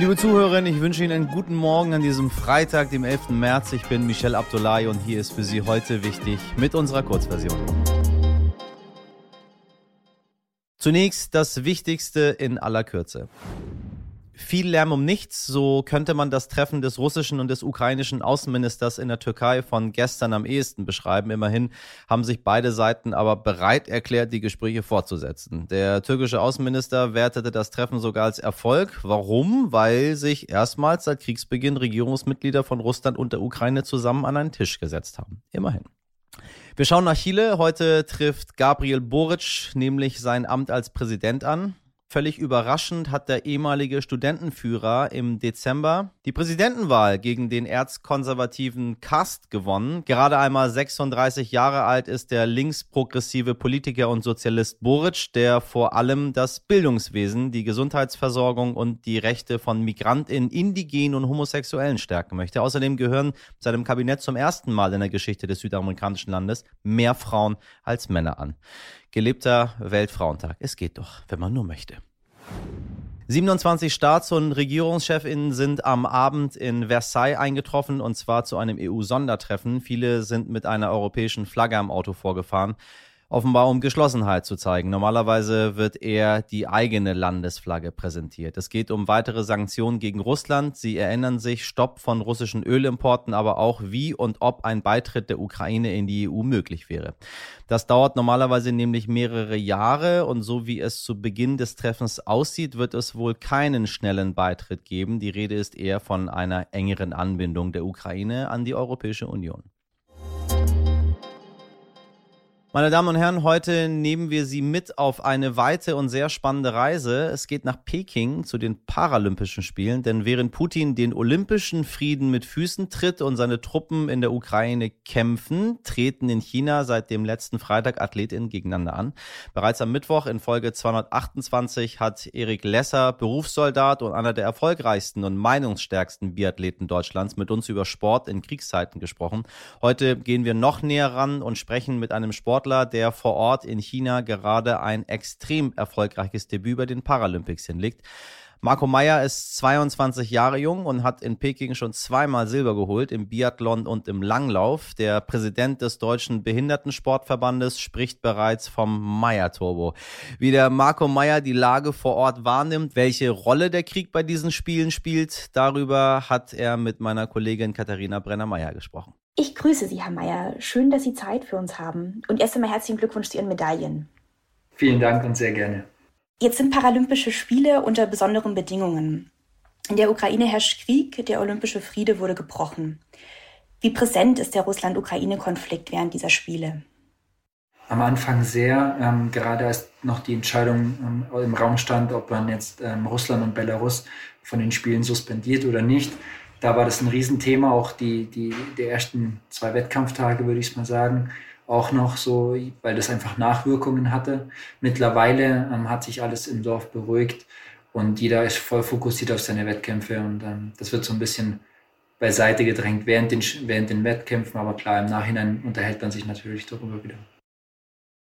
Liebe Zuhörerinnen, ich wünsche Ihnen einen guten Morgen an diesem Freitag, dem 11. März. Ich bin Michel Abdullahi und hier ist für Sie heute wichtig mit unserer Kurzversion. Zunächst das Wichtigste in aller Kürze viel Lärm um nichts, so könnte man das Treffen des russischen und des ukrainischen Außenministers in der Türkei von gestern am ehesten beschreiben. Immerhin haben sich beide Seiten aber bereit erklärt, die Gespräche fortzusetzen. Der türkische Außenminister wertete das Treffen sogar als Erfolg. Warum? Weil sich erstmals seit Kriegsbeginn Regierungsmitglieder von Russland und der Ukraine zusammen an einen Tisch gesetzt haben. Immerhin. Wir schauen nach Chile. Heute trifft Gabriel Boric nämlich sein Amt als Präsident an. Völlig überraschend hat der ehemalige Studentenführer im Dezember die Präsidentenwahl gegen den erzkonservativen Kast gewonnen. Gerade einmal 36 Jahre alt ist der linksprogressive Politiker und Sozialist Boric, der vor allem das Bildungswesen, die Gesundheitsversorgung und die Rechte von Migrantinnen, Indigenen und Homosexuellen stärken möchte. Außerdem gehören seinem Kabinett zum ersten Mal in der Geschichte des südamerikanischen Landes mehr Frauen als Männer an. Gelebter Weltfrauentag. Es geht doch, wenn man nur möchte. 27 Staats- und Regierungschefinnen sind am Abend in Versailles eingetroffen und zwar zu einem EU-Sondertreffen. Viele sind mit einer europäischen Flagge am Auto vorgefahren offenbar um Geschlossenheit zu zeigen. Normalerweise wird eher die eigene Landesflagge präsentiert. Es geht um weitere Sanktionen gegen Russland. Sie erinnern sich, Stopp von russischen Ölimporten, aber auch wie und ob ein Beitritt der Ukraine in die EU möglich wäre. Das dauert normalerweise nämlich mehrere Jahre und so wie es zu Beginn des Treffens aussieht, wird es wohl keinen schnellen Beitritt geben. Die Rede ist eher von einer engeren Anbindung der Ukraine an die Europäische Union. Meine Damen und Herren, heute nehmen wir Sie mit auf eine weite und sehr spannende Reise. Es geht nach Peking zu den Paralympischen Spielen, denn während Putin den olympischen Frieden mit Füßen tritt und seine Truppen in der Ukraine kämpfen, treten in China seit dem letzten Freitag Athletinnen gegeneinander an. Bereits am Mittwoch in Folge 228 hat Erik Lesser, Berufssoldat und einer der erfolgreichsten und meinungsstärksten Biathleten Deutschlands, mit uns über Sport in Kriegszeiten gesprochen. Heute gehen wir noch näher ran und sprechen mit einem Sport Sportler, der vor Ort in China gerade ein extrem erfolgreiches Debüt bei den Paralympics hinlegt. Marco Meyer ist 22 Jahre jung und hat in Peking schon zweimal Silber geholt, im Biathlon und im Langlauf. Der Präsident des Deutschen Behindertensportverbandes spricht bereits vom Meyer-Turbo. Wie der Marco Meyer die Lage vor Ort wahrnimmt, welche Rolle der Krieg bei diesen Spielen spielt, darüber hat er mit meiner Kollegin Katharina Brenner-Meyer gesprochen. Ich grüße Sie, Herr Mayer. Schön, dass Sie Zeit für uns haben. Und erst einmal herzlichen Glückwunsch zu Ihren Medaillen. Vielen Dank und sehr gerne. Jetzt sind Paralympische Spiele unter besonderen Bedingungen. In der Ukraine herrscht Krieg, der olympische Friede wurde gebrochen. Wie präsent ist der Russland-Ukraine-Konflikt während dieser Spiele? Am Anfang sehr, ähm, gerade als noch die Entscheidung ähm, im Raum stand, ob man jetzt ähm, Russland und Belarus von den Spielen suspendiert oder nicht, da war das ein Riesenthema, auch die, die, die ersten zwei Wettkampftage, würde ich mal sagen, auch noch so, weil das einfach Nachwirkungen hatte. Mittlerweile ähm, hat sich alles im Dorf beruhigt und jeder ist voll fokussiert auf seine Wettkämpfe und ähm, das wird so ein bisschen beiseite gedrängt während den, während den Wettkämpfen, aber klar, im Nachhinein unterhält man sich natürlich darüber wieder.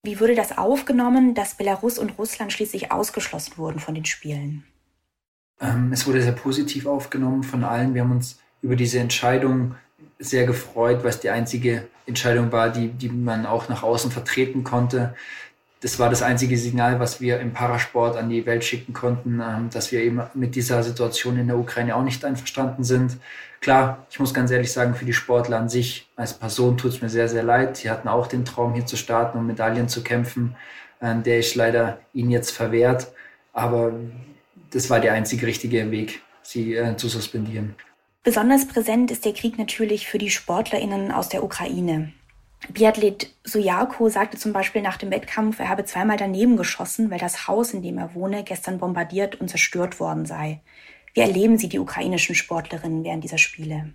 Wie wurde das aufgenommen, dass Belarus und Russland schließlich ausgeschlossen wurden von den Spielen? Ähm, es wurde sehr positiv aufgenommen von allen. Wir haben uns über diese Entscheidung sehr gefreut, weil es die einzige Entscheidung war, die, die man auch nach außen vertreten konnte. Das war das einzige Signal, was wir im Parasport an die Welt schicken konnten, ähm, dass wir eben mit dieser Situation in der Ukraine auch nicht einverstanden sind. Klar, ich muss ganz ehrlich sagen, für die Sportler an sich als Person tut es mir sehr, sehr leid. Sie hatten auch den Traum, hier zu starten und Medaillen zu kämpfen. Ähm, der ist leider ihnen jetzt verwehrt. Aber das war der einzige richtige Weg, sie äh, zu suspendieren. Besonders präsent ist der Krieg natürlich für die SportlerInnen aus der Ukraine. Biathlet Sujako sagte zum Beispiel nach dem Wettkampf, er habe zweimal daneben geschossen, weil das Haus, in dem er wohne, gestern bombardiert und zerstört worden sei. Wie erleben Sie die ukrainischen Sportlerinnen während dieser Spiele?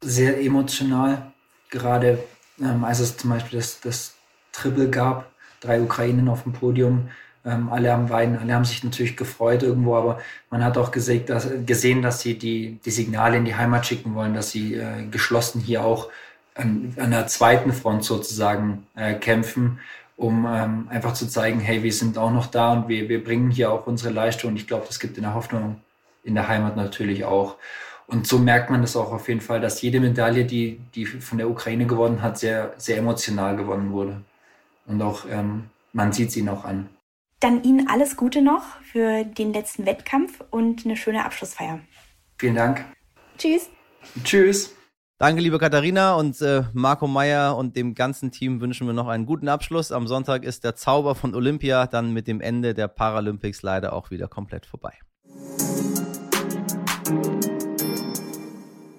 Sehr emotional, gerade ähm, als es zum Beispiel das, das Triple gab, drei Ukrainen auf dem Podium, ähm, alle am Weinen, alle haben sich natürlich gefreut irgendwo, aber man hat auch gesehen, dass, gesehen, dass sie die, die Signale in die Heimat schicken wollen, dass sie äh, geschlossen hier auch an, an der zweiten Front sozusagen äh, kämpfen, um ähm, einfach zu zeigen, hey, wir sind auch noch da und wir, wir bringen hier auch unsere Leistung. Und ich glaube, das gibt in der Hoffnung in der Heimat natürlich auch. Und so merkt man das auch auf jeden Fall, dass jede Medaille, die, die von der Ukraine gewonnen hat, sehr, sehr emotional gewonnen wurde. Und auch ähm, man sieht sie noch an. Dann Ihnen alles Gute noch für den letzten Wettkampf und eine schöne Abschlussfeier. Vielen Dank. Tschüss. Tschüss. Danke, liebe Katharina und äh, Marco Meyer und dem ganzen Team wünschen wir noch einen guten Abschluss. Am Sonntag ist der Zauber von Olympia dann mit dem Ende der Paralympics leider auch wieder komplett vorbei.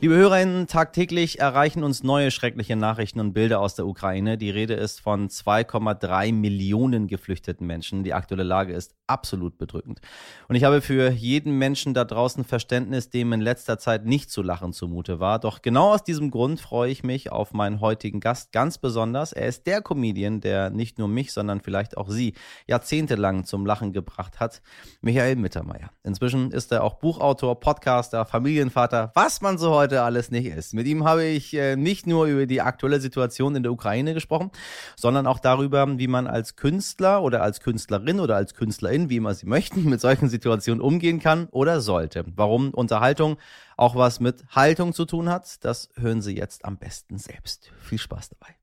Liebe Hörerinnen, tagtäglich erreichen uns neue schreckliche Nachrichten und Bilder aus der Ukraine. Die Rede ist von 2,3 Millionen geflüchteten Menschen. Die aktuelle Lage ist absolut bedrückend. Und ich habe für jeden Menschen da draußen Verständnis, dem in letzter Zeit nicht zu lachen zumute war. Doch genau aus diesem Grund freue ich mich auf meinen heutigen Gast ganz besonders. Er ist der Comedian, der nicht nur mich, sondern vielleicht auch Sie jahrzehntelang zum Lachen gebracht hat. Michael Mittermeier. Inzwischen ist er auch Buchautor, Podcaster, Familienvater, was man so heute heute alles nicht ist. Mit ihm habe ich äh, nicht nur über die aktuelle Situation in der Ukraine gesprochen, sondern auch darüber, wie man als Künstler oder als Künstlerin oder als Künstlerin, wie immer Sie möchten, mit solchen Situationen umgehen kann oder sollte. Warum Unterhaltung auch was mit Haltung zu tun hat, das hören Sie jetzt am besten selbst. Viel Spaß dabei.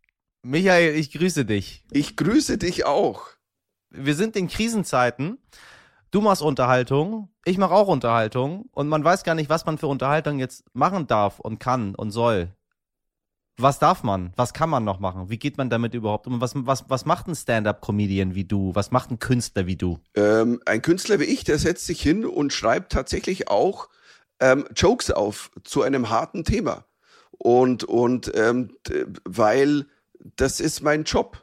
Michael, ich grüße dich. Ich grüße dich auch. Wir sind in Krisenzeiten. Du machst Unterhaltung, ich mache auch Unterhaltung und man weiß gar nicht, was man für Unterhaltung jetzt machen darf und kann und soll. Was darf man? Was kann man noch machen? Wie geht man damit überhaupt um? Was, was, was macht ein Stand-up-Comedian wie du? Was macht ein Künstler wie du? Ähm, ein Künstler wie ich, der setzt sich hin und schreibt tatsächlich auch ähm, Jokes auf zu einem harten Thema. Und, und ähm, weil das ist mein Job.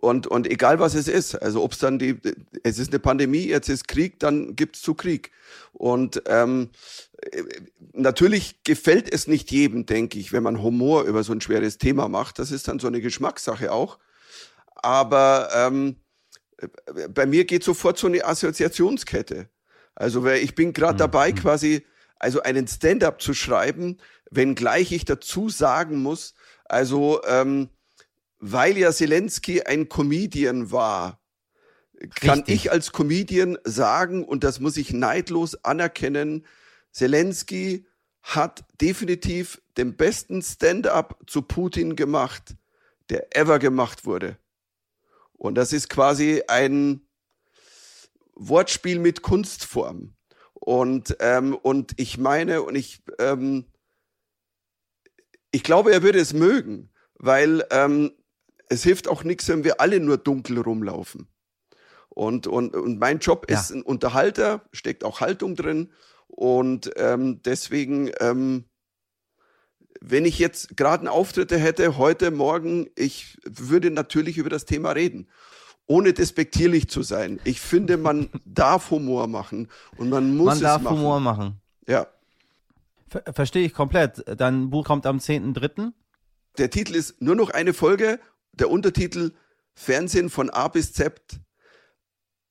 Und, und egal was es ist, also ob es dann die, es ist eine Pandemie, jetzt ist Krieg, dann gibt es zu Krieg. Und ähm, natürlich gefällt es nicht jedem, denke ich, wenn man Humor über so ein schweres Thema macht. Das ist dann so eine Geschmackssache auch. Aber ähm, bei mir geht sofort so eine Assoziationskette. Also ich bin gerade mhm. dabei, quasi also einen Stand-up zu schreiben, wenngleich ich dazu sagen muss, also ähm, weil ja Zelensky ein Comedian war, kann Richtig. ich als Comedian sagen, und das muss ich neidlos anerkennen, Zelensky hat definitiv den besten Stand-up zu Putin gemacht, der ever gemacht wurde. Und das ist quasi ein Wortspiel mit Kunstform. Und, ähm, und ich meine, und ich, ähm, ich glaube, er würde es mögen, weil ähm, es hilft auch nichts, wenn wir alle nur dunkel rumlaufen. Und, und, und mein Job ja. ist ein Unterhalter, steckt auch Haltung drin. Und ähm, deswegen, ähm, wenn ich jetzt gerade einen Auftritt hätte, heute, morgen, ich würde natürlich über das Thema reden. Ohne despektierlich zu sein. Ich finde, man darf Humor machen und man muss man es machen. Man darf Humor machen. Ja. Ver Verstehe ich komplett. Dein Buch kommt am 10.3. Der Titel ist nur noch eine Folge der Untertitel Fernsehen von A bis Z.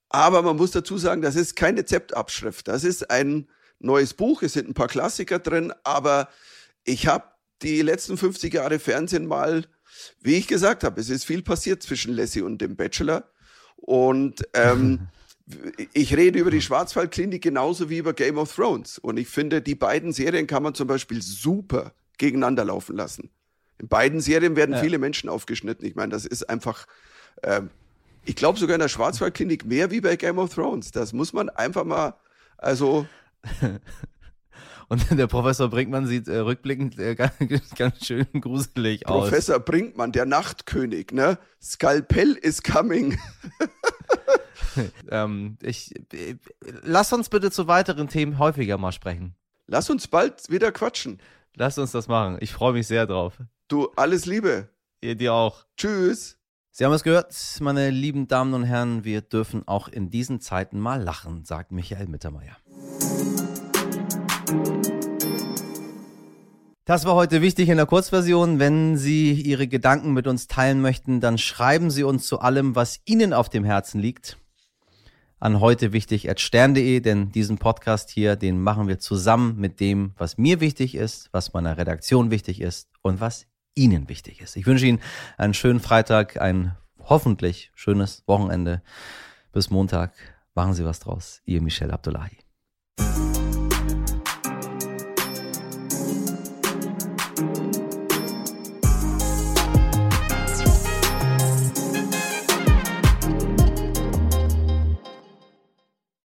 Aber man muss dazu sagen, das ist keine Rezeptabschrift. Das ist ein neues Buch. Es sind ein paar Klassiker drin. Aber ich habe die letzten 50 Jahre Fernsehen mal, wie ich gesagt habe, es ist viel passiert zwischen Lassie und dem Bachelor. Und ähm, ich rede über die Schwarzwaldklinik genauso wie über Game of Thrones. Und ich finde, die beiden Serien kann man zum Beispiel super gegeneinander laufen lassen. In beiden Serien werden ja. viele Menschen aufgeschnitten. Ich meine, das ist einfach, äh, ich glaube sogar in der Schwarzwaldklinik mehr wie bei Game of Thrones. Das muss man einfach mal, also. Und der Professor Brinkmann sieht äh, rückblickend äh, ganz, ganz, schön gruselig Professor aus. Professor Brinkmann, der Nachtkönig, ne? Skalpell is coming. ähm, ich, äh, lass uns bitte zu weiteren Themen häufiger mal sprechen. Lass uns bald wieder quatschen. Lass uns das machen. Ich freue mich sehr drauf. Du, alles Liebe. Ihr dir auch. Tschüss. Sie haben es gehört, meine lieben Damen und Herren, wir dürfen auch in diesen Zeiten mal lachen, sagt Michael Mittermeier. Das war heute wichtig in der Kurzversion. Wenn Sie Ihre Gedanken mit uns teilen möchten, dann schreiben Sie uns zu allem, was Ihnen auf dem Herzen liegt, an heute wichtig stern.de, denn diesen Podcast hier, den machen wir zusammen mit dem, was mir wichtig ist, was meiner Redaktion wichtig ist und was Ihnen wichtig ist. Ich wünsche Ihnen einen schönen Freitag, ein hoffentlich schönes Wochenende. Bis Montag. Machen Sie was draus. Ihr Michel Abdullahi.